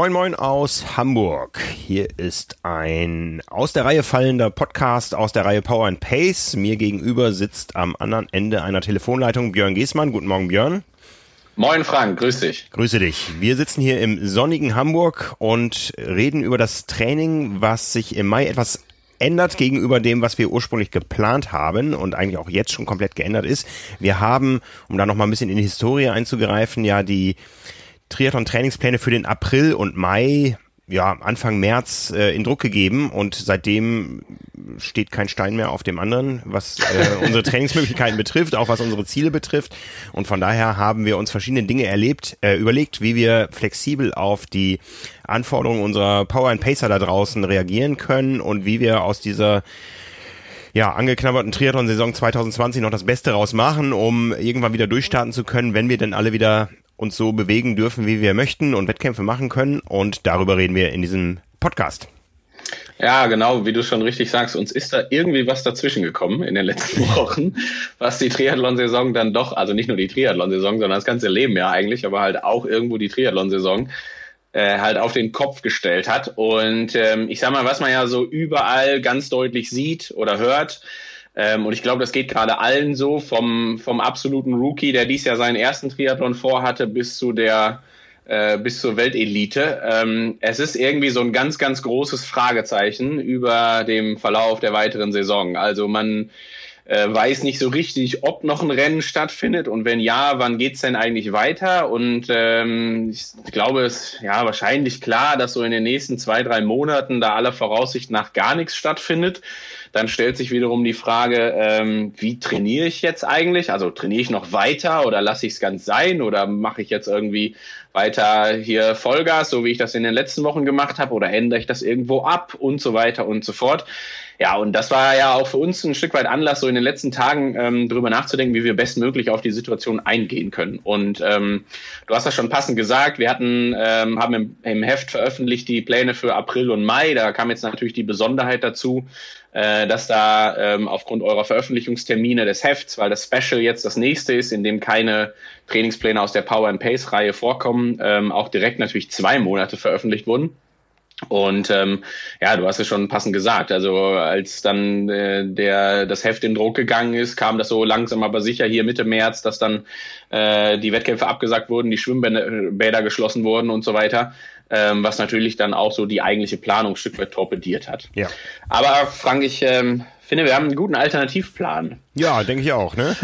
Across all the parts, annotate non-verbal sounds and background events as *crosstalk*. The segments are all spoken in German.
Moin Moin aus Hamburg. Hier ist ein aus der Reihe fallender Podcast aus der Reihe Power and Pace. Mir gegenüber sitzt am anderen Ende einer Telefonleitung Björn Giesmann. Guten Morgen, Björn. Moin Frank, grüß dich. Grüße dich. Wir sitzen hier im sonnigen Hamburg und reden über das Training, was sich im Mai etwas ändert gegenüber dem, was wir ursprünglich geplant haben und eigentlich auch jetzt schon komplett geändert ist. Wir haben, um da noch mal ein bisschen in die Historie einzugreifen, ja die Triathlon-Trainingspläne für den April und Mai ja, Anfang März äh, in Druck gegeben und seitdem steht kein Stein mehr auf dem anderen, was äh, *laughs* unsere Trainingsmöglichkeiten betrifft, auch was unsere Ziele betrifft. Und von daher haben wir uns verschiedene Dinge erlebt, äh, überlegt, wie wir flexibel auf die Anforderungen unserer Power and Pacer da draußen reagieren können und wie wir aus dieser ja, angeknabberten Triathlon-Saison 2020 noch das Beste rausmachen, um irgendwann wieder durchstarten zu können, wenn wir denn alle wieder uns so bewegen dürfen, wie wir möchten und Wettkämpfe machen können. Und darüber reden wir in diesem Podcast. Ja, genau, wie du schon richtig sagst, uns ist da irgendwie was dazwischen gekommen in den letzten Wochen, was die Triathlon-Saison dann doch, also nicht nur die Triathlon-Saison, sondern das ganze Leben ja eigentlich, aber halt auch irgendwo die Triathlon-Saison äh, halt auf den Kopf gestellt hat. Und ähm, ich sag mal, was man ja so überall ganz deutlich sieht oder hört, ähm, und ich glaube, das geht gerade allen so, vom, vom absoluten Rookie, der dies Jahr seinen ersten Triathlon vorhatte, bis zu der äh, bis zur Weltelite. Ähm, es ist irgendwie so ein ganz, ganz großes Fragezeichen über dem Verlauf der weiteren Saison. Also man äh, weiß nicht so richtig, ob noch ein Rennen stattfindet und wenn ja, wann geht's denn eigentlich weiter? Und ähm, ich glaube, es ist ja wahrscheinlich klar, dass so in den nächsten zwei, drei Monaten da aller Voraussicht nach gar nichts stattfindet. Dann stellt sich wiederum die Frage, ähm, wie trainiere ich jetzt eigentlich? Also trainiere ich noch weiter oder lasse ich es ganz sein oder mache ich jetzt irgendwie weiter hier Vollgas, so wie ich das in den letzten Wochen gemacht habe oder ändere ich das irgendwo ab und so weiter und so fort. Ja, und das war ja auch für uns ein Stück weit Anlass, so in den letzten Tagen ähm, darüber nachzudenken, wie wir bestmöglich auf die Situation eingehen können. Und ähm, du hast das schon passend gesagt, wir hatten, ähm, haben im, im Heft veröffentlicht die Pläne für April und Mai. Da kam jetzt natürlich die Besonderheit dazu, äh, dass da ähm, aufgrund eurer Veröffentlichungstermine des Hefts, weil das Special jetzt das nächste ist, in dem keine Trainingspläne aus der Power and Pace Reihe vorkommen, ähm, auch direkt natürlich zwei Monate veröffentlicht wurden. Und ähm, ja, du hast es schon passend gesagt. Also als dann äh, der das Heft in Druck gegangen ist, kam das so langsam aber sicher hier Mitte März, dass dann äh, die Wettkämpfe abgesagt wurden, die Schwimmbäder geschlossen wurden und so weiter. Ähm, was natürlich dann auch so die eigentliche Planung ein Stück weit torpediert hat. Ja. Aber Frank, ich ähm, finde, wir haben einen guten Alternativplan. Ja, denke ich auch, ne?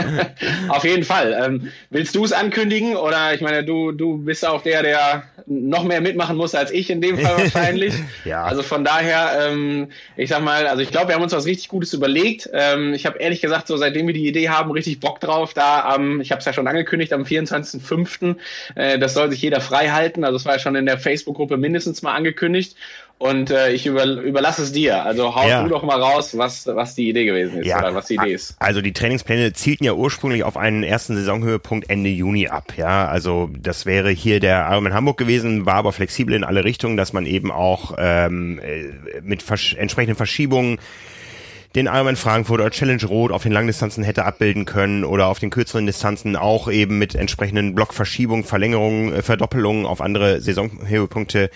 *laughs* Auf jeden Fall. Ähm, willst du es ankündigen? Oder ich meine, du, du bist auch der, der noch mehr mitmachen muss als ich in dem Fall *laughs* wahrscheinlich. ja. Also von daher, ähm, ich sag mal, also ich glaube, wir haben uns was richtig Gutes überlegt. Ähm, ich habe ehrlich gesagt, so seitdem wir die Idee haben, richtig Bock drauf. Da am, ich habe es ja schon angekündigt, am 24.05. Äh, das soll sich jeder frei halten. Also es war ja schon in der Facebook-Gruppe mindestens mal angekündigt. Und äh, ich über, überlasse es dir. Also hau ja. du doch mal raus, was, was die Idee gewesen ist ja. oder was die Idee ist. Also die Trainingspläne zielten ja ursprünglich auf einen ersten Saisonhöhepunkt Ende Juni ab. Ja, also das wäre hier der Ironman Hamburg gewesen, war aber flexibel in alle Richtungen, dass man eben auch ähm, äh, mit vers entsprechenden Verschiebungen den Ironman Frankfurt oder Challenge Rot auf den Langdistanzen hätte abbilden können oder auf den kürzeren Distanzen auch eben mit entsprechenden Blockverschiebungen, Verlängerungen, äh, Verdoppelungen auf andere Saisonhöhepunkte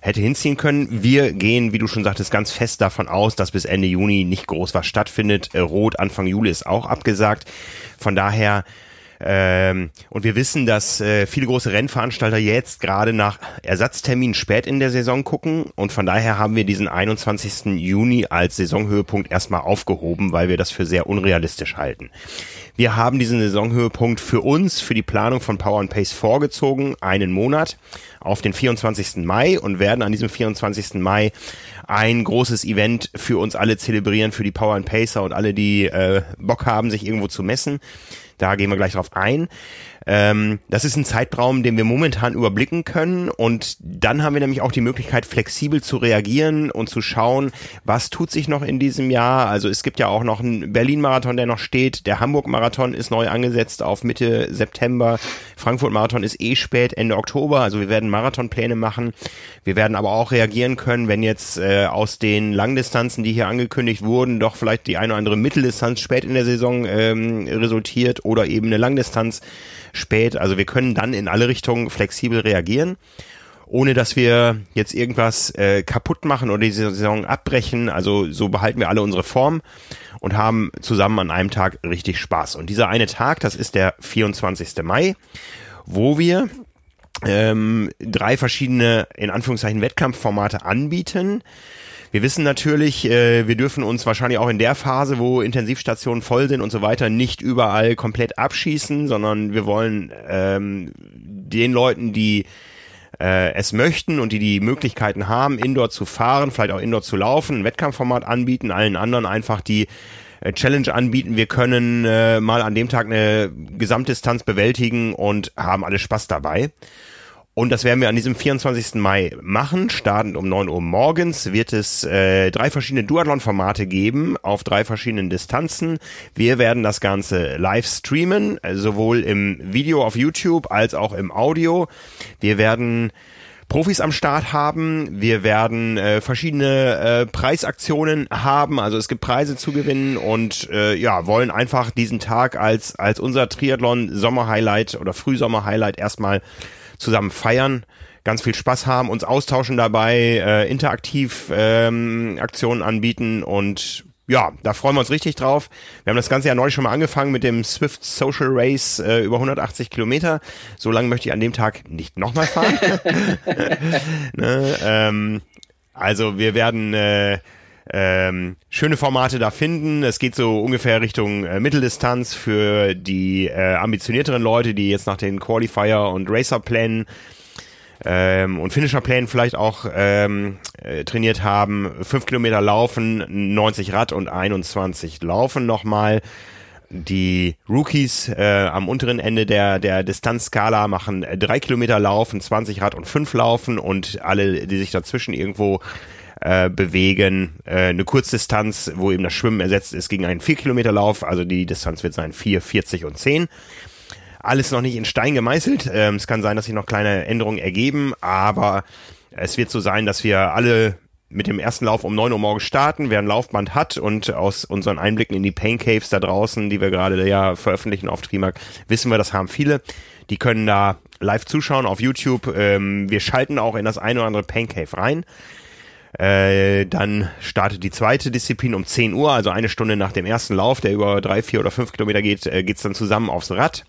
hätte hinziehen können. Wir gehen, wie du schon sagtest, ganz fest davon aus, dass bis Ende Juni nicht groß was stattfindet. Äh, Rot Anfang Juli ist auch abgesagt. Von daher ähm, und wir wissen, dass äh, viele große Rennveranstalter jetzt gerade nach Ersatzterminen spät in der Saison gucken. Und von daher haben wir diesen 21. Juni als Saisonhöhepunkt erstmal aufgehoben, weil wir das für sehr unrealistisch halten. Wir haben diesen Saisonhöhepunkt für uns, für die Planung von Power and Pace vorgezogen, einen Monat auf den 24. Mai und werden an diesem 24. Mai ein großes Event für uns alle zelebrieren, für die Power and Pacer und alle, die äh, Bock haben, sich irgendwo zu messen. Da gehen wir gleich drauf ein. Ähm, das ist ein Zeitraum, den wir momentan überblicken können und dann haben wir nämlich auch die Möglichkeit, flexibel zu reagieren und zu schauen, was tut sich noch in diesem Jahr. Also es gibt ja auch noch einen Berlin-Marathon, der noch steht. Der Hamburg-Marathon ist neu angesetzt auf Mitte September. Frankfurt-Marathon ist eh spät, Ende Oktober. Also wir werden Marathonpläne machen. Wir werden aber auch reagieren können, wenn jetzt äh, aus den Langdistanzen, die hier angekündigt wurden, doch vielleicht die eine oder andere Mitteldistanz spät in der Saison ähm, resultiert oder eben eine Langdistanz spät. Also wir können dann in alle Richtungen flexibel reagieren. ohne dass wir jetzt irgendwas äh, kaputt machen oder die Saison abbrechen. Also so behalten wir alle unsere Form und haben zusammen an einem Tag richtig Spaß. Und dieser eine Tag, das ist der 24. Mai, wo wir ähm, drei verschiedene, in Anführungszeichen, Wettkampfformate anbieten. Wir wissen natürlich, äh, wir dürfen uns wahrscheinlich auch in der Phase, wo Intensivstationen voll sind und so weiter, nicht überall komplett abschießen, sondern wir wollen ähm, den Leuten, die äh, es möchten und die die Möglichkeiten haben, Indoor zu fahren, vielleicht auch Indoor zu laufen, ein Wettkampfformat anbieten, allen anderen einfach die äh, Challenge anbieten. Wir können äh, mal an dem Tag eine Gesamtdistanz bewältigen und haben alle Spaß dabei. Und das werden wir an diesem 24. Mai machen. Startend um 9 Uhr morgens wird es äh, drei verschiedene Duathlon-Formate geben auf drei verschiedenen Distanzen. Wir werden das Ganze live streamen, sowohl im Video auf YouTube als auch im Audio. Wir werden Profis am Start haben. Wir werden äh, verschiedene äh, Preisaktionen haben. Also es gibt Preise zu gewinnen und äh, ja, wollen einfach diesen Tag als, als unser Triathlon Sommer Highlight oder Frühsommer Highlight erstmal zusammen feiern, ganz viel Spaß haben, uns austauschen dabei, äh, interaktiv ähm, Aktionen anbieten und ja, da freuen wir uns richtig drauf. Wir haben das ganze ja neulich schon mal angefangen mit dem Swift Social Race äh, über 180 Kilometer. So lange möchte ich an dem Tag nicht nochmal fahren. *laughs* ne, ähm, also wir werden äh, ähm, schöne Formate da finden. Es geht so ungefähr Richtung äh, Mitteldistanz für die äh, ambitionierteren Leute, die jetzt nach den Qualifier und Racer-Plänen ähm, und Finisher-Plänen vielleicht auch ähm, äh, trainiert haben. Fünf Kilometer laufen, 90 Rad und 21 laufen nochmal. Die Rookies äh, am unteren Ende der, der Distanzskala machen äh, drei Kilometer laufen, 20 Rad und fünf laufen und alle, die sich dazwischen irgendwo äh, bewegen. Äh, eine Kurzdistanz, wo eben das Schwimmen ersetzt ist gegen einen 4-Kilometer-Lauf. Also die Distanz wird sein 4, 40 und 10. Alles noch nicht in Stein gemeißelt. Ähm, es kann sein, dass sich noch kleine Änderungen ergeben, aber es wird so sein, dass wir alle mit dem ersten Lauf um 9 Uhr morgens starten, wer ein Laufband hat und aus unseren Einblicken in die Pain Caves da draußen, die wir gerade ja veröffentlichen auf Trimark, wissen wir, das haben viele. Die können da live zuschauen auf YouTube. Ähm, wir schalten auch in das eine oder andere Pain Cave rein. Äh, dann startet die zweite Disziplin um 10 Uhr, also eine Stunde nach dem ersten Lauf, der über drei, vier oder fünf Kilometer geht, äh, geht's dann zusammen aufs Rad.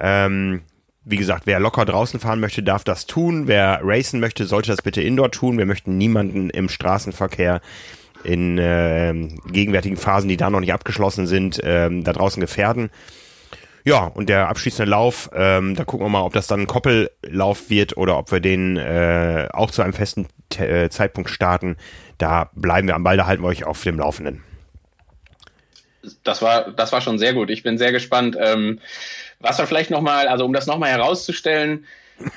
Ähm, wie gesagt, wer locker draußen fahren möchte, darf das tun. Wer racen möchte, sollte das bitte indoor tun. Wir möchten niemanden im Straßenverkehr in äh, gegenwärtigen Phasen, die da noch nicht abgeschlossen sind, äh, da draußen gefährden. Ja, und der abschließende Lauf, ähm, da gucken wir mal, ob das dann ein Koppellauf wird oder ob wir den äh, auch zu einem festen äh, Zeitpunkt starten. Da bleiben wir am Ball, da halten wir euch auf dem Laufenden. Das war, das war schon sehr gut. Ich bin sehr gespannt. Ähm, was wir vielleicht nochmal, also um das nochmal herauszustellen,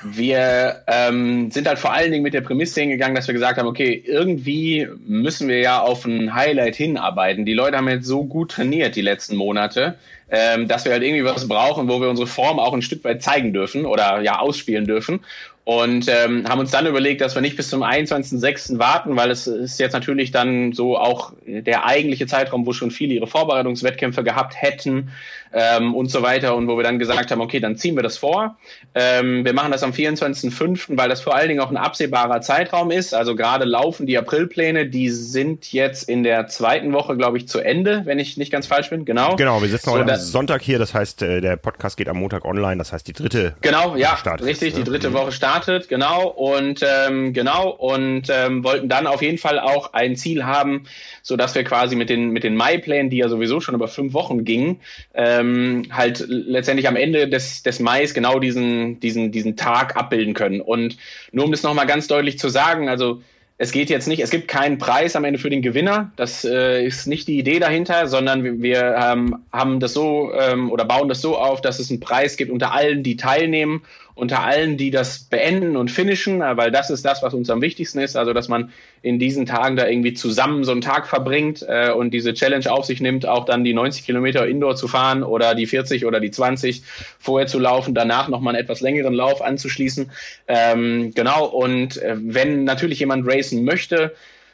wir ähm, sind halt vor allen Dingen mit der Prämisse hingegangen, dass wir gesagt haben, okay, irgendwie müssen wir ja auf ein Highlight hinarbeiten. Die Leute haben jetzt so gut trainiert die letzten Monate, ähm, dass wir halt irgendwie was brauchen, wo wir unsere Form auch ein Stück weit zeigen dürfen oder ja ausspielen dürfen und ähm, haben uns dann überlegt, dass wir nicht bis zum 21.06. warten, weil es ist jetzt natürlich dann so auch der eigentliche Zeitraum, wo schon viele ihre Vorbereitungswettkämpfe gehabt hätten ähm, und so weiter und wo wir dann gesagt haben, okay, dann ziehen wir das vor. Ähm, wir machen das am 24.05., weil das vor allen Dingen auch ein absehbarer Zeitraum ist. Also gerade laufen die Aprilpläne, die sind jetzt in der zweiten Woche, glaube ich, zu Ende, wenn ich nicht ganz falsch bin. Genau. Genau, wir sitzen so, heute Sonntag hier, das heißt, äh, der Podcast geht am Montag online, das heißt die dritte. Genau, ja, startet richtig, jetzt, die dritte mhm. Woche startet genau, und ähm, genau, und ähm, wollten dann auf jeden Fall auch ein Ziel haben, so dass wir quasi mit den mit den Mai-Plänen, die ja sowieso schon über fünf Wochen gingen, ähm, halt letztendlich am Ende des des Mais genau diesen diesen diesen Tag abbilden können. Und nur um das nochmal ganz deutlich zu sagen, also es geht jetzt nicht, es gibt keinen Preis am Ende für den Gewinner. Das äh, ist nicht die Idee dahinter, sondern wir, wir ähm, haben das so ähm, oder bauen das so auf, dass es einen Preis gibt unter allen, die teilnehmen unter allen, die das beenden und finishen, äh, weil das ist das, was uns am wichtigsten ist. Also, dass man in diesen Tagen da irgendwie zusammen so einen Tag verbringt äh, und diese Challenge auf sich nimmt, auch dann die 90 Kilometer Indoor zu fahren oder die 40 oder die 20 vorher zu laufen, danach nochmal einen etwas längeren Lauf anzuschließen. Ähm, genau, und äh, wenn natürlich jemand racen möchte,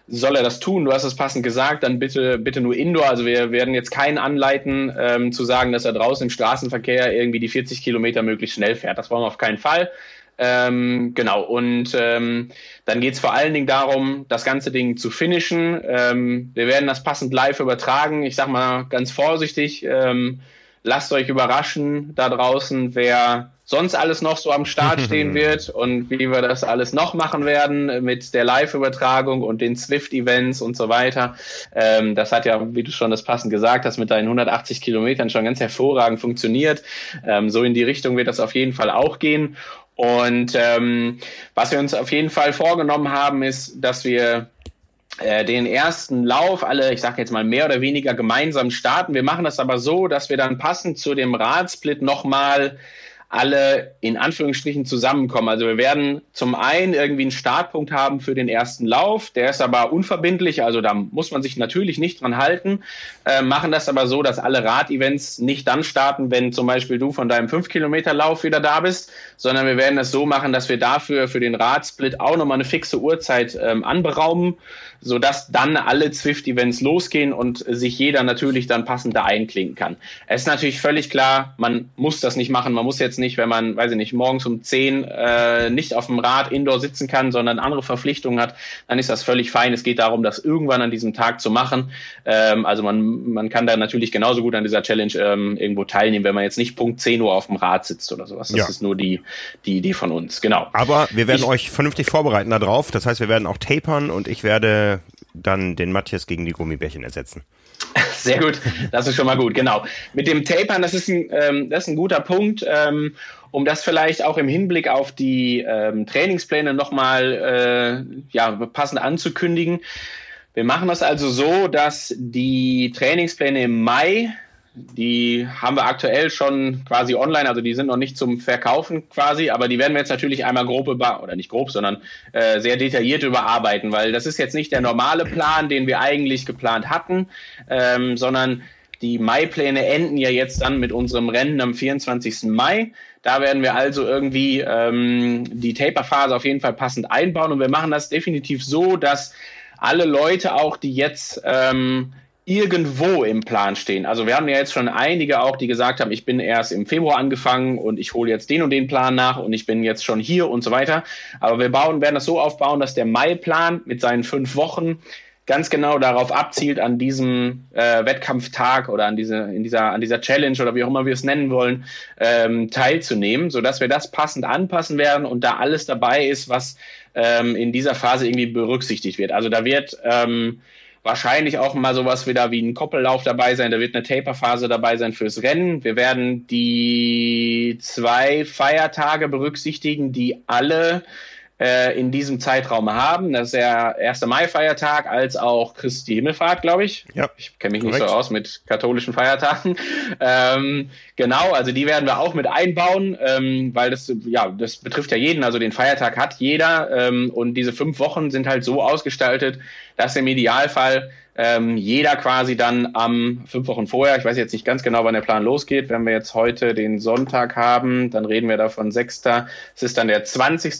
soll er das tun? Du hast es passend gesagt, dann bitte, bitte nur Indoor. Also wir werden jetzt keinen anleiten, ähm, zu sagen, dass er draußen im Straßenverkehr irgendwie die 40 Kilometer möglichst schnell fährt. Das wollen wir auf keinen Fall. Ähm, genau, und ähm, dann geht es vor allen Dingen darum, das ganze Ding zu finishen. Ähm, wir werden das passend live übertragen. Ich sag mal ganz vorsichtig, ähm, lasst euch überraschen da draußen, wer sonst alles noch so am Start *laughs* stehen wird und wie wir das alles noch machen werden mit der Live-Übertragung und den Swift-Events und so weiter. Ähm, das hat ja, wie du schon das passend gesagt hast, mit deinen 180 Kilometern schon ganz hervorragend funktioniert. Ähm, so in die Richtung wird das auf jeden Fall auch gehen. Und ähm, was wir uns auf jeden Fall vorgenommen haben, ist, dass wir äh, den ersten Lauf alle, ich sage jetzt mal mehr oder weniger gemeinsam starten. Wir machen das aber so, dass wir dann passend zu dem Radsplit nochmal alle in Anführungsstrichen zusammenkommen. Also wir werden zum einen irgendwie einen Startpunkt haben für den ersten Lauf, der ist aber unverbindlich, also da muss man sich natürlich nicht dran halten, äh, machen das aber so, dass alle Radevents nicht dann starten, wenn zum Beispiel du von deinem 5-Kilometer-Lauf wieder da bist, sondern wir werden das so machen, dass wir dafür für den Radsplit auch nochmal eine fixe Uhrzeit ähm, anberaumen so dass dann alle Zwift-Events losgehen und sich jeder natürlich dann passend da einklinken kann. Es ist natürlich völlig klar, man muss das nicht machen. Man muss jetzt nicht, wenn man, weiß ich nicht, morgens um 10 äh, nicht auf dem Rad indoor sitzen kann, sondern andere Verpflichtungen hat, dann ist das völlig fein. Es geht darum, das irgendwann an diesem Tag zu machen. Ähm, also man, man kann da natürlich genauso gut an dieser Challenge ähm, irgendwo teilnehmen, wenn man jetzt nicht Punkt 10 Uhr auf dem Rad sitzt oder sowas. Das ja. ist nur die, die Idee von uns, genau. Aber wir werden ich, euch vernünftig vorbereiten darauf. Das heißt, wir werden auch tapern und ich werde dann den Matthias gegen die Gummibärchen ersetzen. *laughs* *laughs* Sehr gut, das ist schon mal gut, genau. Mit dem Tapern, das ist ein, ähm, das ist ein guter Punkt, ähm, um das vielleicht auch im Hinblick auf die ähm, Trainingspläne nochmal äh, ja, passend anzukündigen. Wir machen das also so, dass die Trainingspläne im Mai die haben wir aktuell schon quasi online, also die sind noch nicht zum Verkaufen quasi, aber die werden wir jetzt natürlich einmal grob über, oder nicht grob, sondern äh, sehr detailliert überarbeiten, weil das ist jetzt nicht der normale Plan, den wir eigentlich geplant hatten, ähm, sondern die Mai-Pläne enden ja jetzt dann mit unserem Rennen am 24. Mai. Da werden wir also irgendwie ähm, die Taper-Phase auf jeden Fall passend einbauen und wir machen das definitiv so, dass alle Leute auch, die jetzt ähm, irgendwo im Plan stehen. Also wir haben ja jetzt schon einige auch, die gesagt haben, ich bin erst im Februar angefangen und ich hole jetzt den und den Plan nach und ich bin jetzt schon hier und so weiter. Aber wir bauen, werden das so aufbauen, dass der Mai-Plan mit seinen fünf Wochen ganz genau darauf abzielt, an diesem äh, Wettkampftag oder an diese, in dieser, an dieser Challenge oder wie auch immer wir es nennen wollen, ähm, teilzunehmen, sodass wir das passend anpassen werden und da alles dabei ist, was ähm, in dieser Phase irgendwie berücksichtigt wird. Also da wird ähm, wahrscheinlich auch mal sowas wieder wie ein Koppellauf dabei sein. Da wird eine Taperphase dabei sein fürs Rennen. Wir werden die zwei Feiertage berücksichtigen, die alle äh, in diesem Zeitraum haben. Das ist der 1. Mai-Feiertag als auch Christi Himmelfahrt, glaube ich. Ja. Ich kenne mich korrekt. nicht so aus mit katholischen Feiertagen. *laughs* Ähm, genau, also die werden wir auch mit einbauen, ähm, weil das, ja, das betrifft ja jeden. Also den Feiertag hat jeder ähm, und diese fünf Wochen sind halt so ausgestaltet, dass im Idealfall ähm, jeder quasi dann am fünf Wochen vorher, ich weiß jetzt nicht ganz genau, wann der Plan losgeht, wenn wir jetzt heute den Sonntag haben, dann reden wir davon 6. Es ist dann der 20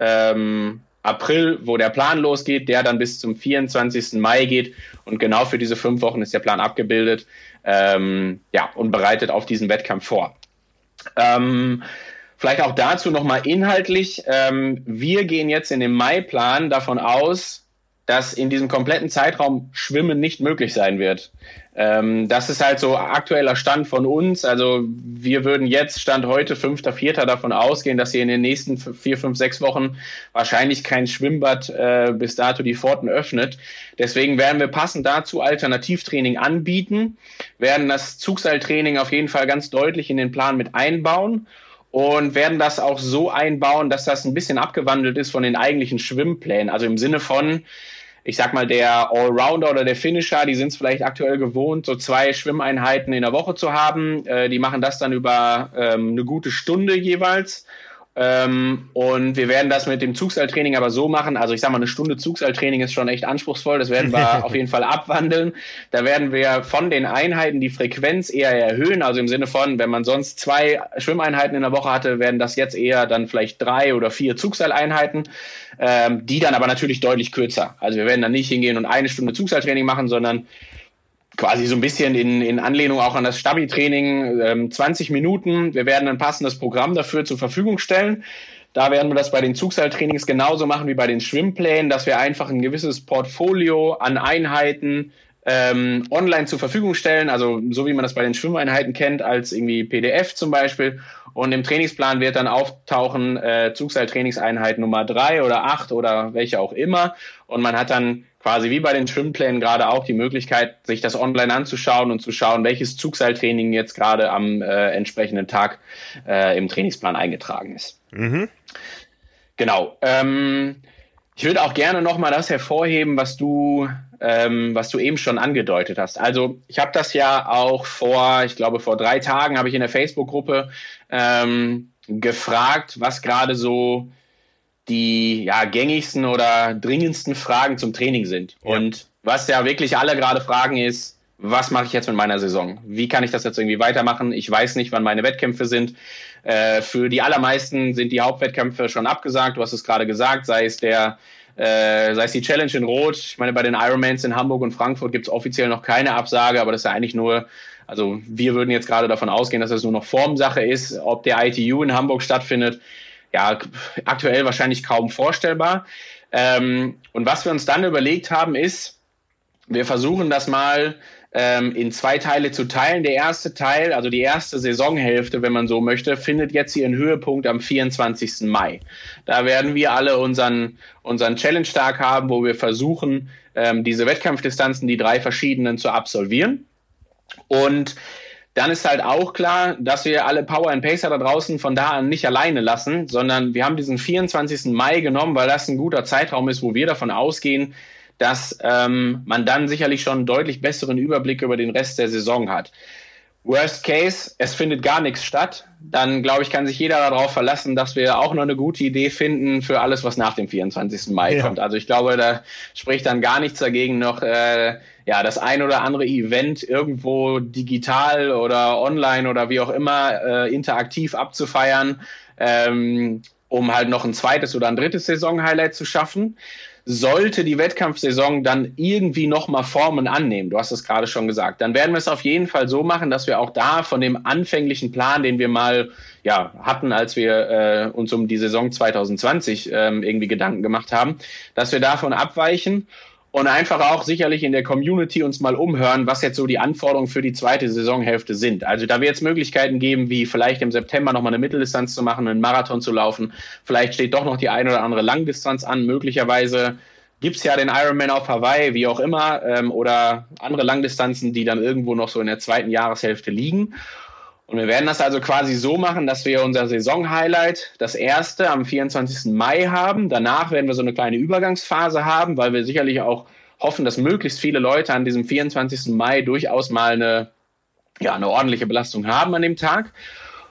ähm, April, wo der Plan losgeht, der dann bis zum 24. Mai geht. Und genau für diese fünf Wochen ist der Plan abgebildet ähm, ja, und bereitet auf diesen Wettkampf vor. Ähm, vielleicht auch dazu nochmal inhaltlich. Ähm, wir gehen jetzt in dem Mai-Plan davon aus, dass in diesem kompletten Zeitraum Schwimmen nicht möglich sein wird. Ähm, das ist halt so aktueller Stand von uns. Also wir würden jetzt Stand heute, fünfter, vierter davon ausgehen, dass hier in den nächsten vier, fünf, sechs Wochen wahrscheinlich kein Schwimmbad äh, bis dato die Pforten öffnet. Deswegen werden wir passend dazu Alternativtraining anbieten, werden das Zugseiltraining auf jeden Fall ganz deutlich in den Plan mit einbauen und werden das auch so einbauen, dass das ein bisschen abgewandelt ist von den eigentlichen Schwimmplänen. Also im Sinne von, ich sag mal, der Allrounder oder der Finisher, die sind es vielleicht aktuell gewohnt, so zwei Schwimmeinheiten in der Woche zu haben. Äh, die machen das dann über ähm, eine gute Stunde jeweils. Ähm, und wir werden das mit dem Zugseiltraining aber so machen. Also ich sag mal, eine Stunde Zugseiltraining ist schon echt anspruchsvoll. Das werden wir *laughs* auf jeden Fall abwandeln. Da werden wir von den Einheiten die Frequenz eher erhöhen. Also im Sinne von, wenn man sonst zwei Schwimmeinheiten in der Woche hatte, werden das jetzt eher dann vielleicht drei oder vier Zugseileinheiten, ähm, die dann aber natürlich deutlich kürzer. Also wir werden dann nicht hingehen und eine Stunde Zugseiltraining machen, sondern quasi so ein bisschen in, in Anlehnung auch an das Stabi-Training, ähm, 20 Minuten. Wir werden ein passendes Programm dafür zur Verfügung stellen. Da werden wir das bei den Zugseiltrainings genauso machen wie bei den Schwimmplänen, dass wir einfach ein gewisses Portfolio an Einheiten ähm, online zur Verfügung stellen, also so wie man das bei den Schwimmeinheiten kennt, als irgendwie PDF zum Beispiel. Und im Trainingsplan wird dann auftauchen äh, Zugseiltrainingseinheit Nummer drei oder acht oder welche auch immer. Und man hat dann quasi wie bei den Schwimmplänen gerade auch die Möglichkeit, sich das online anzuschauen und zu schauen, welches Zugseiltraining jetzt gerade am äh, entsprechenden Tag äh, im Trainingsplan eingetragen ist. Mhm. Genau. Ähm, ich würde auch gerne nochmal das hervorheben, was du ähm, was du eben schon angedeutet hast. Also ich habe das ja auch vor, ich glaube vor drei Tagen habe ich in der Facebook-Gruppe ähm, gefragt, was gerade so die ja, gängigsten oder dringendsten Fragen zum Training sind. Ja. Und was ja wirklich alle gerade fragen ist, was mache ich jetzt mit meiner Saison? Wie kann ich das jetzt irgendwie weitermachen? Ich weiß nicht, wann meine Wettkämpfe sind. Äh, für die allermeisten sind die Hauptwettkämpfe schon abgesagt. Du hast es gerade gesagt, sei es der äh, sei es die Challenge in Rot. Ich meine, bei den Ironmans in Hamburg und Frankfurt gibt es offiziell noch keine Absage, aber das ist ja eigentlich nur, also wir würden jetzt gerade davon ausgehen, dass das nur noch Formsache ist. Ob der ITU in Hamburg stattfindet, ja, aktuell wahrscheinlich kaum vorstellbar. Ähm, und was wir uns dann überlegt haben, ist, wir versuchen das mal ähm, in zwei Teile zu teilen. Der erste Teil, also die erste Saisonhälfte, wenn man so möchte, findet jetzt ihren Höhepunkt am 24. Mai. Da werden wir alle unseren, unseren Challenge-Tag haben, wo wir versuchen, ähm, diese Wettkampfdistanzen, die drei verschiedenen, zu absolvieren. Und dann ist halt auch klar, dass wir alle Power and Pacer da draußen von da an nicht alleine lassen, sondern wir haben diesen 24. Mai genommen, weil das ein guter Zeitraum ist, wo wir davon ausgehen, dass ähm, man dann sicherlich schon einen deutlich besseren Überblick über den Rest der Saison hat. Worst Case, es findet gar nichts statt, dann glaube ich, kann sich jeder darauf verlassen, dass wir auch noch eine gute Idee finden für alles, was nach dem 24. Mai ja. kommt. Also ich glaube, da spricht dann gar nichts dagegen, noch äh, ja das ein oder andere Event irgendwo digital oder online oder wie auch immer äh, interaktiv abzufeiern, ähm, um halt noch ein zweites oder ein drittes Saison-Highlight zu schaffen sollte die Wettkampfsaison dann irgendwie nochmal Formen annehmen, du hast es gerade schon gesagt, dann werden wir es auf jeden Fall so machen, dass wir auch da von dem anfänglichen Plan, den wir mal ja, hatten, als wir äh, uns um die Saison 2020 ähm, irgendwie Gedanken gemacht haben, dass wir davon abweichen und einfach auch sicherlich in der Community uns mal umhören, was jetzt so die Anforderungen für die zweite Saisonhälfte sind. Also da wird es Möglichkeiten geben, wie vielleicht im September nochmal eine Mitteldistanz zu machen, einen Marathon zu laufen. Vielleicht steht doch noch die eine oder andere Langdistanz an. Möglicherweise gibt's ja den Ironman auf Hawaii, wie auch immer, ähm, oder andere Langdistanzen, die dann irgendwo noch so in der zweiten Jahreshälfte liegen. Und wir werden das also quasi so machen, dass wir unser Saisonhighlight, das erste am 24. Mai haben. Danach werden wir so eine kleine Übergangsphase haben, weil wir sicherlich auch hoffen, dass möglichst viele Leute an diesem 24. Mai durchaus mal eine, ja, eine ordentliche Belastung haben an dem Tag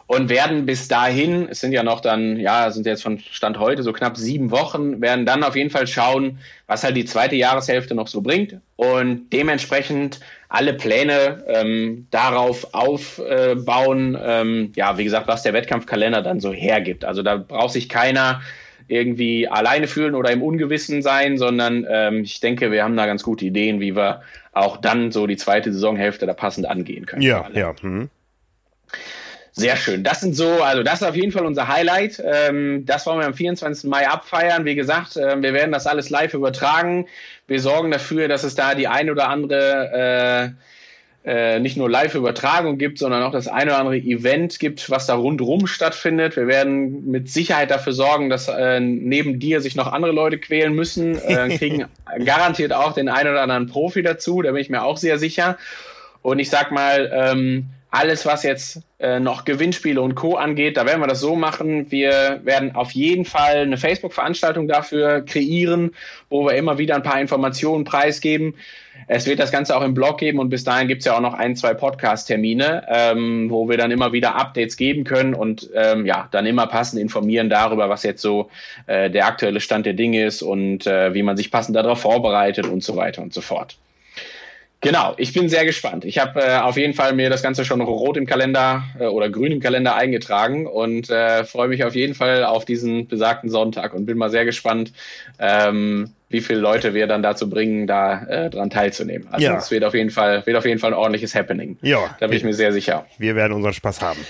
und werden bis dahin, es sind ja noch dann, ja, sind jetzt von Stand heute so knapp sieben Wochen, werden dann auf jeden Fall schauen, was halt die zweite Jahreshälfte noch so bringt und dementsprechend alle Pläne ähm, darauf aufbauen, ähm, ja, wie gesagt, was der Wettkampfkalender dann so hergibt. Also da braucht sich keiner irgendwie alleine fühlen oder im Ungewissen sein, sondern ähm, ich denke, wir haben da ganz gute Ideen, wie wir auch dann so die zweite Saisonhälfte da passend angehen können. Ja, ja. Hm. Sehr schön. Das sind so, also das ist auf jeden Fall unser Highlight. Ähm, das wollen wir am 24. Mai abfeiern. Wie gesagt, äh, wir werden das alles live übertragen. Wir sorgen dafür, dass es da die ein oder andere äh, äh, nicht nur Live-Übertragung gibt, sondern auch das ein oder andere Event gibt, was da rundherum stattfindet. Wir werden mit Sicherheit dafür sorgen, dass äh, neben dir sich noch andere Leute quälen müssen. Äh, *laughs* kriegen garantiert auch den ein oder anderen Profi dazu, da bin ich mir auch sehr sicher. Und ich sag mal, ähm, alles, was jetzt äh, noch Gewinnspiele und Co. angeht, da werden wir das so machen. Wir werden auf jeden Fall eine Facebook-Veranstaltung dafür kreieren, wo wir immer wieder ein paar Informationen preisgeben. Es wird das Ganze auch im Blog geben und bis dahin gibt's ja auch noch ein, zwei Podcast-Termine, ähm, wo wir dann immer wieder Updates geben können und ähm, ja, dann immer passend informieren darüber, was jetzt so äh, der aktuelle Stand der Dinge ist und äh, wie man sich passend darauf vorbereitet und so weiter und so fort. Genau, ich bin sehr gespannt. Ich habe äh, auf jeden Fall mir das Ganze schon rot im Kalender äh, oder grün im Kalender eingetragen und äh, freue mich auf jeden Fall auf diesen besagten Sonntag und bin mal sehr gespannt, ähm, wie viele Leute wir dann dazu bringen, da äh, dran teilzunehmen. Also ja. es wird auf jeden Fall, wird auf jeden Fall ein ordentliches Happening. Ja. Da bin ich mir sehr sicher. Wir werden unseren Spaß haben.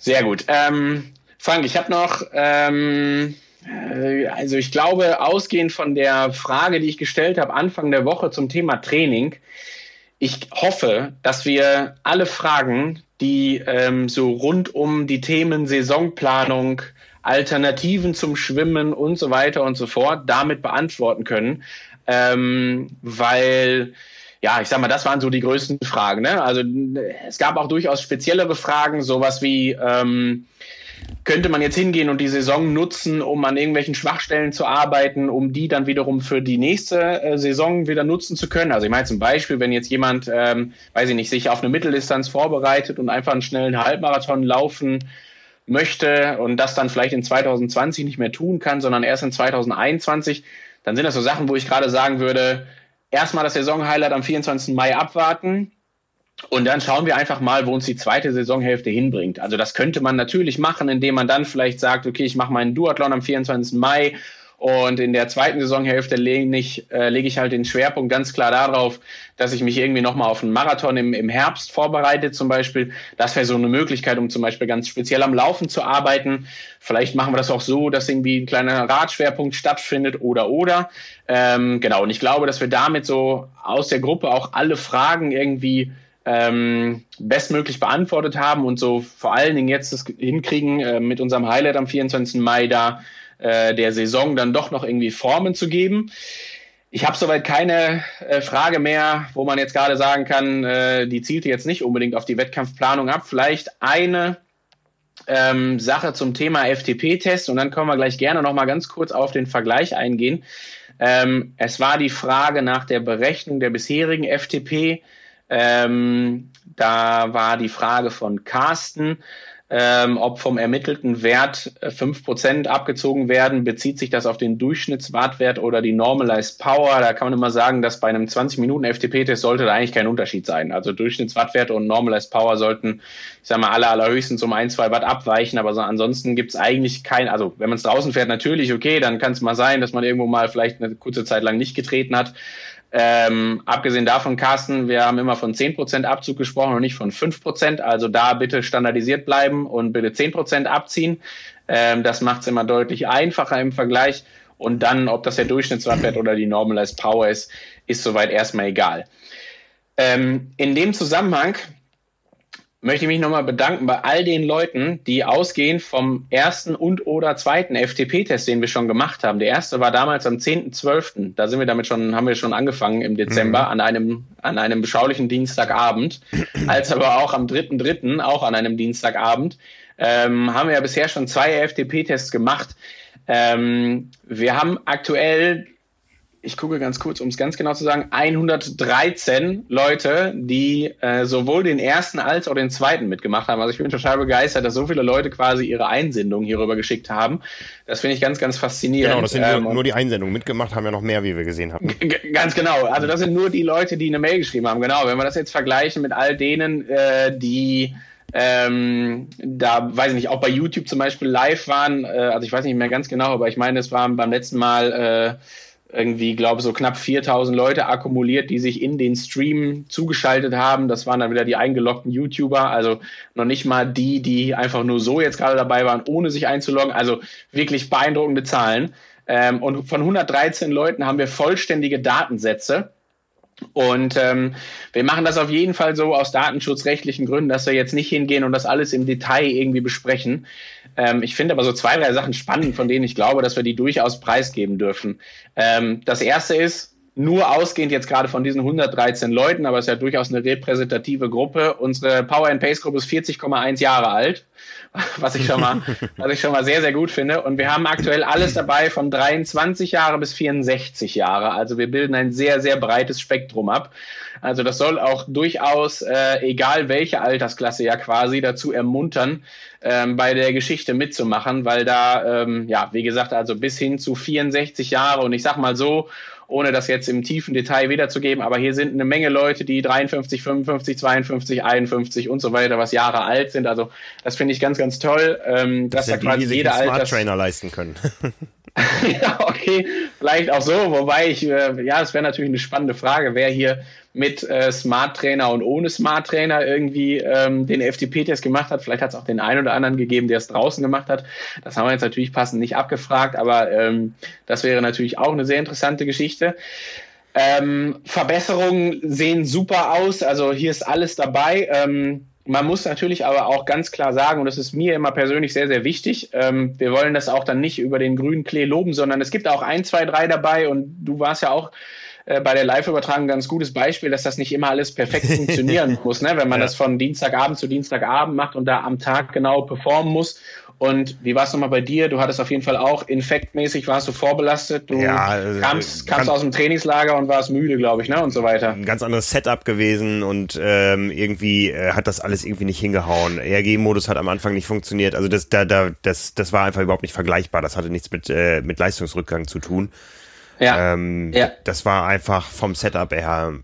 Sehr gut. Ähm, Frank, ich habe noch, ähm, äh, also ich glaube, ausgehend von der Frage, die ich gestellt habe, Anfang der Woche zum Thema Training, ich hoffe, dass wir alle Fragen, die ähm, so rund um die Themen Saisonplanung, Alternativen zum Schwimmen und so weiter und so fort damit beantworten können, ähm, weil ja, ich sag mal, das waren so die größten Fragen. Ne? Also es gab auch durchaus speziellere Fragen, sowas wie ähm, könnte man jetzt hingehen und die Saison nutzen, um an irgendwelchen Schwachstellen zu arbeiten, um die dann wiederum für die nächste äh, Saison wieder nutzen zu können. Also ich meine zum Beispiel, wenn jetzt jemand, ähm, weiß ich nicht, sich auf eine Mitteldistanz vorbereitet und einfach einen schnellen Halbmarathon laufen möchte und das dann vielleicht in 2020 nicht mehr tun kann, sondern erst in 2021, dann sind das so Sachen, wo ich gerade sagen würde, erstmal das Saisonhighlight am 24. Mai abwarten, und dann schauen wir einfach mal, wo uns die zweite Saisonhälfte hinbringt. Also das könnte man natürlich machen, indem man dann vielleicht sagt, okay, ich mache meinen Duathlon am 24. Mai und in der zweiten Saisonhälfte lege ich, äh, lege ich halt den Schwerpunkt ganz klar darauf, dass ich mich irgendwie nochmal auf einen Marathon im, im Herbst vorbereite zum Beispiel. Das wäre so eine Möglichkeit, um zum Beispiel ganz speziell am Laufen zu arbeiten. Vielleicht machen wir das auch so, dass irgendwie ein kleiner Radschwerpunkt stattfindet oder oder. Ähm, genau, und ich glaube, dass wir damit so aus der Gruppe auch alle Fragen irgendwie ähm, bestmöglich beantwortet haben und so vor allen Dingen jetzt das hinkriegen, äh, mit unserem Highlight am 24. Mai da äh, der Saison dann doch noch irgendwie Formen zu geben. Ich habe soweit keine äh, Frage mehr, wo man jetzt gerade sagen kann, äh, die zielte jetzt nicht unbedingt auf die Wettkampfplanung ab. Vielleicht eine ähm, Sache zum Thema FTP-Test und dann können wir gleich gerne noch mal ganz kurz auf den Vergleich eingehen. Ähm, es war die Frage nach der Berechnung der bisherigen FTP ähm, da war die Frage von Carsten, ähm, ob vom ermittelten Wert äh, fünf Prozent abgezogen werden, bezieht sich das auf den Durchschnittswattwert oder die Normalized Power. Da kann man immer sagen, dass bei einem 20 Minuten FTP-Test sollte da eigentlich kein Unterschied sein. Also Durchschnittswattwerte und Normalized Power sollten, ich sag mal, alle allerhöchstens um ein, zwei Watt abweichen, aber so, ansonsten gibt's eigentlich kein, also wenn man es draußen fährt, natürlich okay, dann kann es mal sein, dass man irgendwo mal vielleicht eine kurze Zeit lang nicht getreten hat. Ähm, abgesehen davon, Carsten, wir haben immer von 10% Abzug gesprochen und nicht von 5%. Also da bitte standardisiert bleiben und bitte 10% abziehen. Ähm, das macht es immer deutlich einfacher im Vergleich. Und dann, ob das der Durchschnittswattwert oder die Normalized Power ist, ist soweit erstmal egal. Ähm, in dem Zusammenhang möchte ich mich nochmal bedanken bei all den Leuten, die ausgehend vom ersten und oder zweiten FTP-Test, den wir schon gemacht haben. Der erste war damals am 10.12. Da sind wir damit schon, haben wir schon angefangen im Dezember mhm. an einem, an einem beschaulichen Dienstagabend, als aber auch am 3.3., auch an einem Dienstagabend, ähm, haben wir ja bisher schon zwei FTP-Tests gemacht. Ähm, wir haben aktuell ich gucke ganz kurz, um es ganz genau zu sagen, 113 Leute, die äh, sowohl den ersten als auch den zweiten mitgemacht haben. Also ich bin total begeistert, dass so viele Leute quasi ihre Einsendung hierüber geschickt haben. Das finde ich ganz, ganz faszinierend. Genau, das sind ähm, nur, nur, die Einsendungen mitgemacht, haben ja noch mehr, wie wir gesehen haben. Ganz genau. Also das sind nur die Leute, die eine Mail geschrieben haben. Genau. Wenn wir das jetzt vergleichen mit all denen, äh, die ähm, da weiß ich nicht, auch bei YouTube zum Beispiel live waren, äh, also ich weiß nicht mehr ganz genau, aber ich meine, es waren beim letzten Mal äh, irgendwie, glaube so knapp 4000 Leute akkumuliert, die sich in den Stream zugeschaltet haben. Das waren dann wieder die eingeloggten YouTuber, also noch nicht mal die, die einfach nur so jetzt gerade dabei waren, ohne sich einzuloggen. Also wirklich beeindruckende Zahlen. Ähm, und von 113 Leuten haben wir vollständige Datensätze. Und ähm, wir machen das auf jeden Fall so aus datenschutzrechtlichen Gründen, dass wir jetzt nicht hingehen und das alles im Detail irgendwie besprechen. Ähm, ich finde aber so zwei, drei Sachen spannend, von denen ich glaube, dass wir die durchaus preisgeben dürfen. Ähm, das erste ist, nur ausgehend jetzt gerade von diesen 113 Leuten, aber es ist ja durchaus eine repräsentative Gruppe. Unsere Power and Pace Gruppe ist 40,1 Jahre alt, was ich schon mal, *laughs* was ich schon mal sehr, sehr gut finde. Und wir haben aktuell alles dabei von 23 Jahre bis 64 Jahre. Also wir bilden ein sehr, sehr breites Spektrum ab. Also das soll auch durchaus, äh, egal welche Altersklasse ja quasi, dazu ermuntern, ähm, bei der Geschichte mitzumachen, weil da, ähm, ja, wie gesagt, also bis hin zu 64 Jahre und ich sag mal so, ohne das jetzt im tiefen Detail wiederzugeben, aber hier sind eine Menge Leute, die 53, 55, 52, 51 und so weiter, was Jahre alt sind. Also das finde ich ganz, ganz toll, ähm, dass das da quasi die, jeder Smart Trainer leisten können. *laughs* *laughs* ja, okay, vielleicht auch so, wobei ich, äh, ja, es wäre natürlich eine spannende Frage, wer hier mit äh, Smart Trainer und ohne Smart Trainer irgendwie ähm, den FTP-Test gemacht hat. Vielleicht hat es auch den einen oder anderen gegeben, der es draußen gemacht hat. Das haben wir jetzt natürlich passend nicht abgefragt, aber ähm, das wäre natürlich auch eine sehr interessante Geschichte. Ähm, Verbesserungen sehen super aus, also hier ist alles dabei. Ähm, man muss natürlich aber auch ganz klar sagen, und das ist mir immer persönlich sehr, sehr wichtig, ähm, wir wollen das auch dann nicht über den grünen Klee loben, sondern es gibt auch ein, zwei, drei dabei und du warst ja auch äh, bei der Live-Übertragung ein ganz gutes Beispiel, dass das nicht immer alles perfekt funktionieren *laughs* muss, ne? wenn man ja. das von Dienstagabend zu Dienstagabend macht und da am Tag genau performen muss. Und wie war es nochmal bei dir? Du hattest auf jeden Fall auch infektmäßig, warst du vorbelastet. Du ja, äh, kamst, kamst aus dem Trainingslager und warst müde, glaube ich, ne? Und so weiter. Ein ganz anderes Setup gewesen und ähm, irgendwie äh, hat das alles irgendwie nicht hingehauen. ERG-Modus hat am Anfang nicht funktioniert. Also das, da, da, das, das war einfach überhaupt nicht vergleichbar. Das hatte nichts mit, äh, mit Leistungsrückgang zu tun. Ja. Ähm, ja. Das war einfach vom Setup her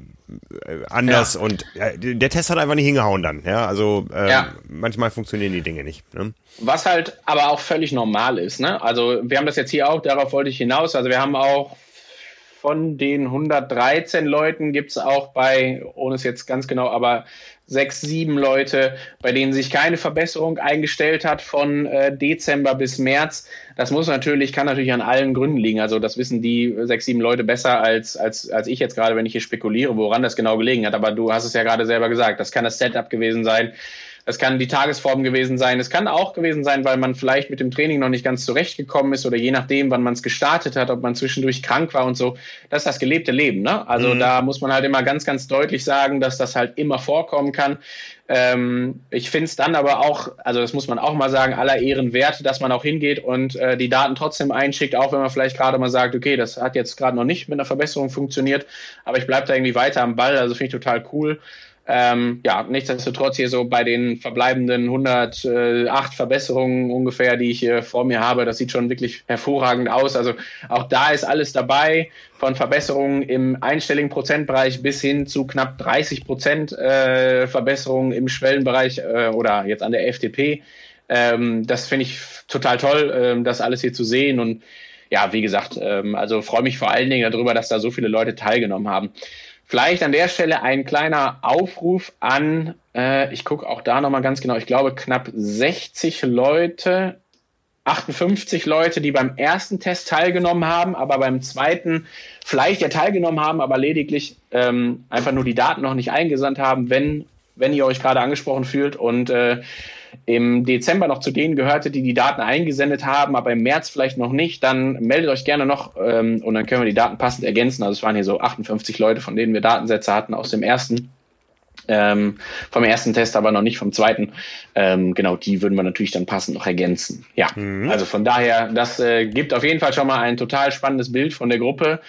äh, anders ja. und äh, der Test hat einfach nicht hingehauen dann. Ja, also äh, ja. manchmal funktionieren die Dinge nicht. Ne? Was halt aber auch völlig normal ist. Ne? Also wir haben das jetzt hier auch, darauf wollte ich hinaus. Also wir haben auch von den 113 Leuten gibt es auch bei, ohne es jetzt ganz genau, aber sechs, sieben Leute, bei denen sich keine Verbesserung eingestellt hat von äh, Dezember bis März. Das muss natürlich, kann natürlich an allen Gründen liegen. Also das wissen die sechs, sieben Leute besser als, als, als ich jetzt gerade, wenn ich hier spekuliere, woran das genau gelegen hat. Aber du hast es ja gerade selber gesagt. Das kann das Setup gewesen sein. Das kann die Tagesform gewesen sein. Es kann auch gewesen sein, weil man vielleicht mit dem Training noch nicht ganz zurechtgekommen ist oder je nachdem, wann man es gestartet hat, ob man zwischendurch krank war und so. Das ist das gelebte Leben. Ne? Also mhm. da muss man halt immer ganz, ganz deutlich sagen, dass das halt immer vorkommen kann. Ähm, ich finde es dann aber auch, also das muss man auch mal sagen, aller Ehren wert, dass man auch hingeht und äh, die Daten trotzdem einschickt, auch wenn man vielleicht gerade mal sagt, okay, das hat jetzt gerade noch nicht mit einer Verbesserung funktioniert, aber ich bleibe da irgendwie weiter am Ball. Also finde ich total cool. Ähm, ja, nichtsdestotrotz hier so bei den verbleibenden 108 Verbesserungen ungefähr, die ich hier vor mir habe, das sieht schon wirklich hervorragend aus. Also auch da ist alles dabei, von Verbesserungen im einstelligen Prozentbereich bis hin zu knapp 30 Prozent äh, Verbesserungen im Schwellenbereich äh, oder jetzt an der FDP. Ähm, das finde ich total toll, äh, das alles hier zu sehen und ja, wie gesagt, ähm, also freue mich vor allen Dingen darüber, dass da so viele Leute teilgenommen haben. Vielleicht an der Stelle ein kleiner Aufruf an, äh, ich gucke auch da nochmal ganz genau, ich glaube knapp 60 Leute, 58 Leute, die beim ersten Test teilgenommen haben, aber beim zweiten vielleicht ja teilgenommen haben, aber lediglich ähm, einfach nur die Daten noch nicht eingesandt haben, wenn, wenn ihr euch gerade angesprochen fühlt. Und äh, im Dezember noch zu denen gehörte, die die Daten eingesendet haben, aber im März vielleicht noch nicht, dann meldet euch gerne noch ähm, und dann können wir die Daten passend ergänzen. Also es waren hier so 58 Leute, von denen wir Datensätze hatten aus dem ersten. Ähm, vom ersten Test, aber noch nicht vom zweiten. Ähm, genau, die würden wir natürlich dann passend noch ergänzen. Ja, mhm. also von daher, das äh, gibt auf jeden Fall schon mal ein total spannendes Bild von der Gruppe.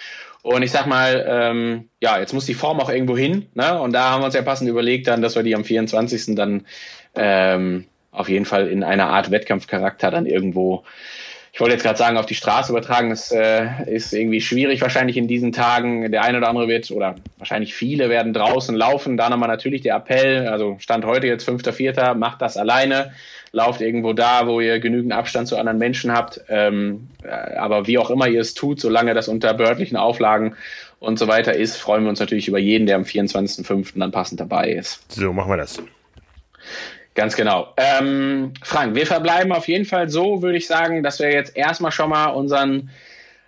Und ich sag mal, ähm, ja, jetzt muss die Form auch irgendwo hin. Ne? Und da haben wir uns ja passend überlegt, dann, dass wir die am 24. dann ähm, auf jeden Fall in einer Art Wettkampfcharakter dann irgendwo, ich wollte jetzt gerade sagen, auf die Straße übertragen. Das äh, ist irgendwie schwierig wahrscheinlich in diesen Tagen. Der eine oder andere wird oder wahrscheinlich viele werden draußen laufen. Da nochmal natürlich der Appell, also Stand heute jetzt 5.4., macht das alleine. Lauft irgendwo da, wo ihr genügend Abstand zu anderen Menschen habt. Ähm, äh, aber wie auch immer ihr es tut, solange das unter behördlichen Auflagen und so weiter ist, freuen wir uns natürlich über jeden, der am 24.05. dann passend dabei ist. So, machen wir das. Ganz genau. Ähm, Frank, wir verbleiben auf jeden Fall so, würde ich sagen, dass wir jetzt erstmal schon mal unseren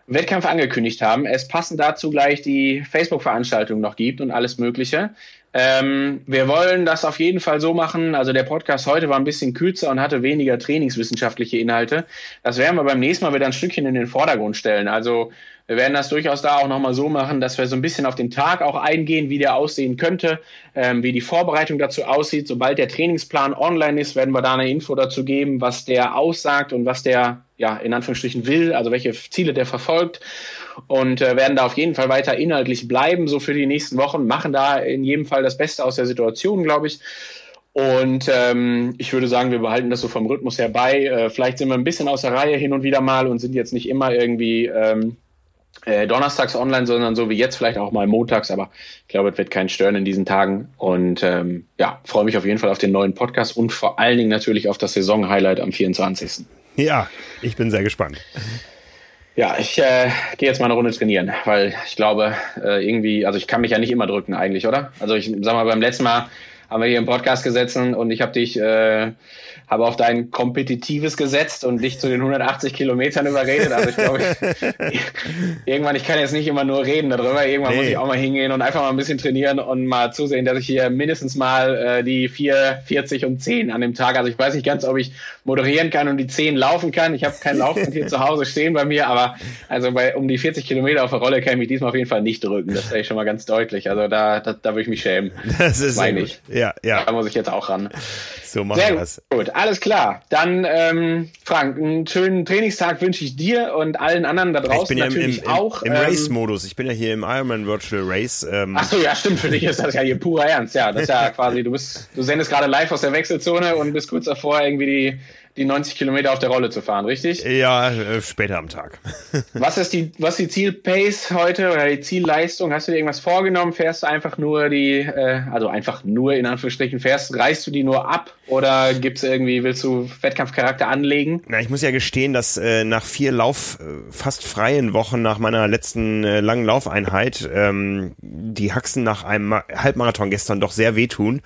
Wettkampf angekündigt haben. Es passen dazu gleich die Facebook-Veranstaltung noch gibt und alles Mögliche. Ähm, wir wollen das auf jeden Fall so machen. Also der Podcast heute war ein bisschen kürzer und hatte weniger trainingswissenschaftliche Inhalte. Das werden wir beim nächsten Mal wieder ein Stückchen in den Vordergrund stellen. Also wir werden das durchaus da auch nochmal so machen, dass wir so ein bisschen auf den Tag auch eingehen, wie der aussehen könnte, ähm, wie die Vorbereitung dazu aussieht. Sobald der Trainingsplan online ist, werden wir da eine Info dazu geben, was der aussagt und was der, ja, in Anführungsstrichen will, also welche Ziele der verfolgt. Und äh, werden da auf jeden Fall weiter inhaltlich bleiben, so für die nächsten Wochen, machen da in jedem Fall das Beste aus der Situation, glaube ich. Und ähm, ich würde sagen, wir behalten das so vom Rhythmus her bei. Äh, vielleicht sind wir ein bisschen aus der Reihe hin und wieder mal und sind jetzt nicht immer irgendwie ähm, äh, donnerstags online, sondern so wie jetzt vielleicht auch mal montags, aber ich glaube, es wird keinen stören in diesen Tagen. Und ähm, ja, freue mich auf jeden Fall auf den neuen Podcast und vor allen Dingen natürlich auf das Saison-Highlight am 24. Ja, ich bin sehr gespannt. Ja, ich äh, gehe jetzt mal eine Runde trainieren, weil ich glaube, äh, irgendwie, also ich kann mich ja nicht immer drücken eigentlich, oder? Also ich sag mal, beim letzten Mal haben wir hier im Podcast gesessen und ich habe dich äh, habe auf dein Kompetitives gesetzt und dich zu den 180 Kilometern überredet. Also ich glaube, irgendwann, ich kann jetzt nicht immer nur reden darüber, irgendwann nee. muss ich auch mal hingehen und einfach mal ein bisschen trainieren und mal zusehen, dass ich hier mindestens mal äh, die 4, 40 und 10 an dem Tag, also ich weiß nicht ganz, ob ich moderieren kann und die 10 laufen kann. Ich habe kein Laufband hier zu Hause stehen bei mir, aber also bei um die 40 Kilometer auf der Rolle kann ich mich diesmal auf jeden Fall nicht drücken. Das sage ich schon mal ganz deutlich. Also da, da, da würde ich mich schämen. Das ist meine ich. Ja, ja. Da muss ich jetzt auch ran. So machen wir das. Gut, alles klar. Dann, ähm, Frank, einen schönen Trainingstag wünsche ich dir und allen anderen da draußen ich bin ja natürlich im, im, auch. Im, ähm, Race-Modus. Ich bin ja hier im Ironman Virtual Race. Ähm. Ach so, ja, stimmt. Für dich ist das ja hier purer Ernst. Ja, das ist ja *laughs* quasi, du bist, du sendest gerade live aus der Wechselzone und bist kurz davor, irgendwie die die 90 Kilometer auf der Rolle zu fahren, richtig? Ja, äh, später am Tag. *laughs* was ist die, was die Zielpace heute oder die Zielleistung? Hast du dir irgendwas vorgenommen? Fährst du einfach nur die, äh, also einfach nur in Anführungsstrichen fährst, reißt du die nur ab oder gibt's irgendwie, willst du Wettkampfcharakter anlegen? Na, ich muss ja gestehen, dass äh, nach vier Lauf, äh, fast freien Wochen nach meiner letzten äh, langen Laufeinheit ähm, die Haxen nach einem Halbmarathon gestern doch sehr wehtun.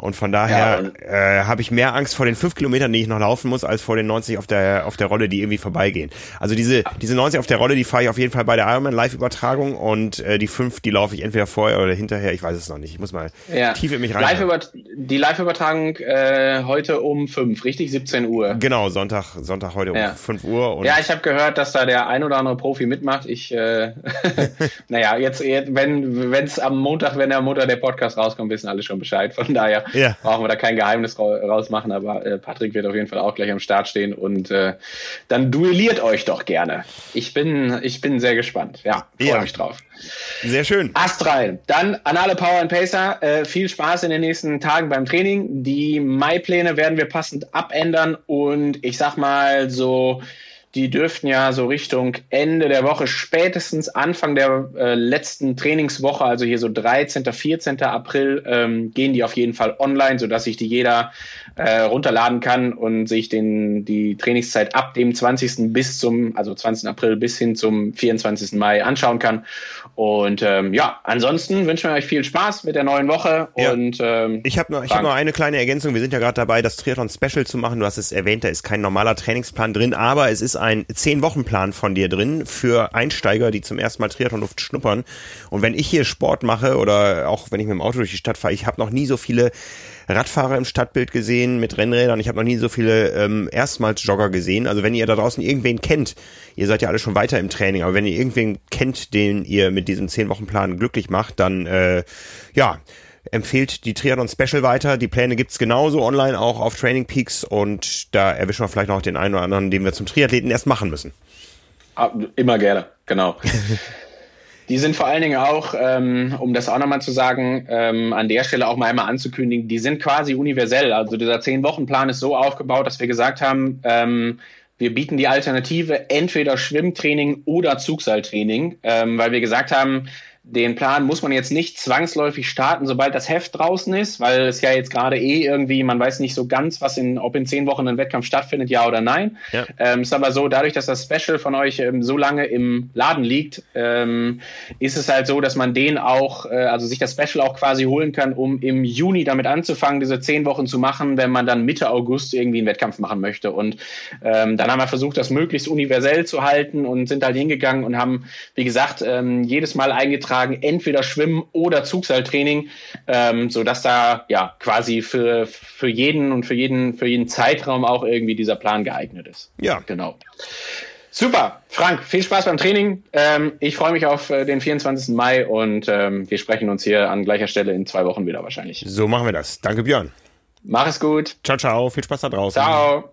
Und von daher ja, äh, habe ich mehr Angst vor den fünf Kilometern, die ich noch laufen muss, als vor den 90 auf der auf der Rolle, die irgendwie vorbeigehen. Also diese diese 90 auf der Rolle, die fahre ich auf jeden Fall bei der Ironman Live-Übertragung und äh, die fünf, die laufe ich entweder vorher oder hinterher. Ich weiß es noch nicht. Ich muss mal ja. tief in mich rein. Live die Live-Übertragung äh, heute um fünf, richtig? 17 Uhr. Genau, Sonntag Sonntag heute um ja. 5 Uhr. Und ja, ich habe gehört, dass da der ein oder andere Profi mitmacht. Ich, äh, *laughs* *laughs* naja, jetzt, jetzt wenn wenn es am Montag, wenn der Montag der Podcast rauskommt, wissen alle schon Bescheid. Von daher ja. *laughs* brauchen wir da kein Geheimnis rausmachen, aber äh, Patrick wird auf jeden Fall auch gleich am Start stehen und äh, dann duelliert euch doch gerne. Ich bin, ich bin sehr gespannt. Ja, freue ja. mich drauf. Sehr schön. Astral. Dann an alle Power and Pacer. Äh, viel Spaß in den nächsten Tagen beim Training. Die Mai-Pläne werden wir passend abändern und ich sag mal so die dürften ja so Richtung Ende der Woche, spätestens Anfang der äh, letzten Trainingswoche, also hier so 13., 14. April, ähm, gehen die auf jeden Fall online, sodass sich die jeder äh, runterladen kann und sich den, die Trainingszeit ab dem 20. bis zum, also 20. April bis hin zum 24. Mai anschauen kann. Und ähm, ja, ansonsten wünschen wir euch viel Spaß mit der neuen Woche. Ja. Und ähm, ich habe noch, ich hab noch eine kleine Ergänzung. Wir sind ja gerade dabei, das Triathlon Special zu machen. Du hast es erwähnt, da ist kein normaler Trainingsplan drin, aber es ist ein zehn Wochen Plan von dir drin für Einsteiger, die zum ersten Mal Triathlonluft schnuppern. Und wenn ich hier Sport mache oder auch wenn ich mit dem Auto durch die Stadt fahre, ich habe noch nie so viele Radfahrer im Stadtbild gesehen mit Rennrädern. Ich habe noch nie so viele ähm, erstmals Jogger gesehen. Also wenn ihr da draußen irgendwen kennt, ihr seid ja alle schon weiter im Training, aber wenn ihr irgendwen kennt, den ihr mit diesem zehn Wochen Plan glücklich macht, dann äh, ja empfehlt die Triathlon Special weiter. Die Pläne gibt's genauso online auch auf Training Peaks und da erwischen wir vielleicht noch den einen oder anderen, den wir zum Triathleten erst machen müssen. Ah, immer gerne, genau. *laughs* Die sind vor allen Dingen auch, ähm, um das auch nochmal zu sagen, ähm, an der Stelle auch mal einmal anzukündigen, die sind quasi universell. Also dieser Zehn-Wochen-Plan ist so aufgebaut, dass wir gesagt haben, ähm, wir bieten die Alternative entweder Schwimmtraining oder Zugseiltraining, ähm, weil wir gesagt haben, den Plan muss man jetzt nicht zwangsläufig starten, sobald das Heft draußen ist, weil es ja jetzt gerade eh irgendwie, man weiß nicht so ganz, was in, ob in zehn Wochen ein Wettkampf stattfindet, ja oder nein. Ja. Ähm, ist aber so, dadurch, dass das Special von euch ähm, so lange im Laden liegt, ähm, ist es halt so, dass man den auch, äh, also sich das Special auch quasi holen kann, um im Juni damit anzufangen, diese zehn Wochen zu machen, wenn man dann Mitte August irgendwie einen Wettkampf machen möchte. Und ähm, dann haben wir versucht, das möglichst universell zu halten und sind halt hingegangen und haben, wie gesagt, ähm, jedes Mal eingetragen, eingetragen, entweder Schwimmen oder Zugseiltraining, ähm, so dass da ja quasi für, für jeden und für jeden, für jeden Zeitraum auch irgendwie dieser Plan geeignet ist. Ja. Genau. Super, Frank, viel Spaß beim Training. Ähm, ich freue mich auf äh, den 24. Mai und ähm, wir sprechen uns hier an gleicher Stelle in zwei Wochen wieder wahrscheinlich. So machen wir das. Danke, Björn. Mach es gut. Ciao, ciao. Viel Spaß da draußen. Ciao.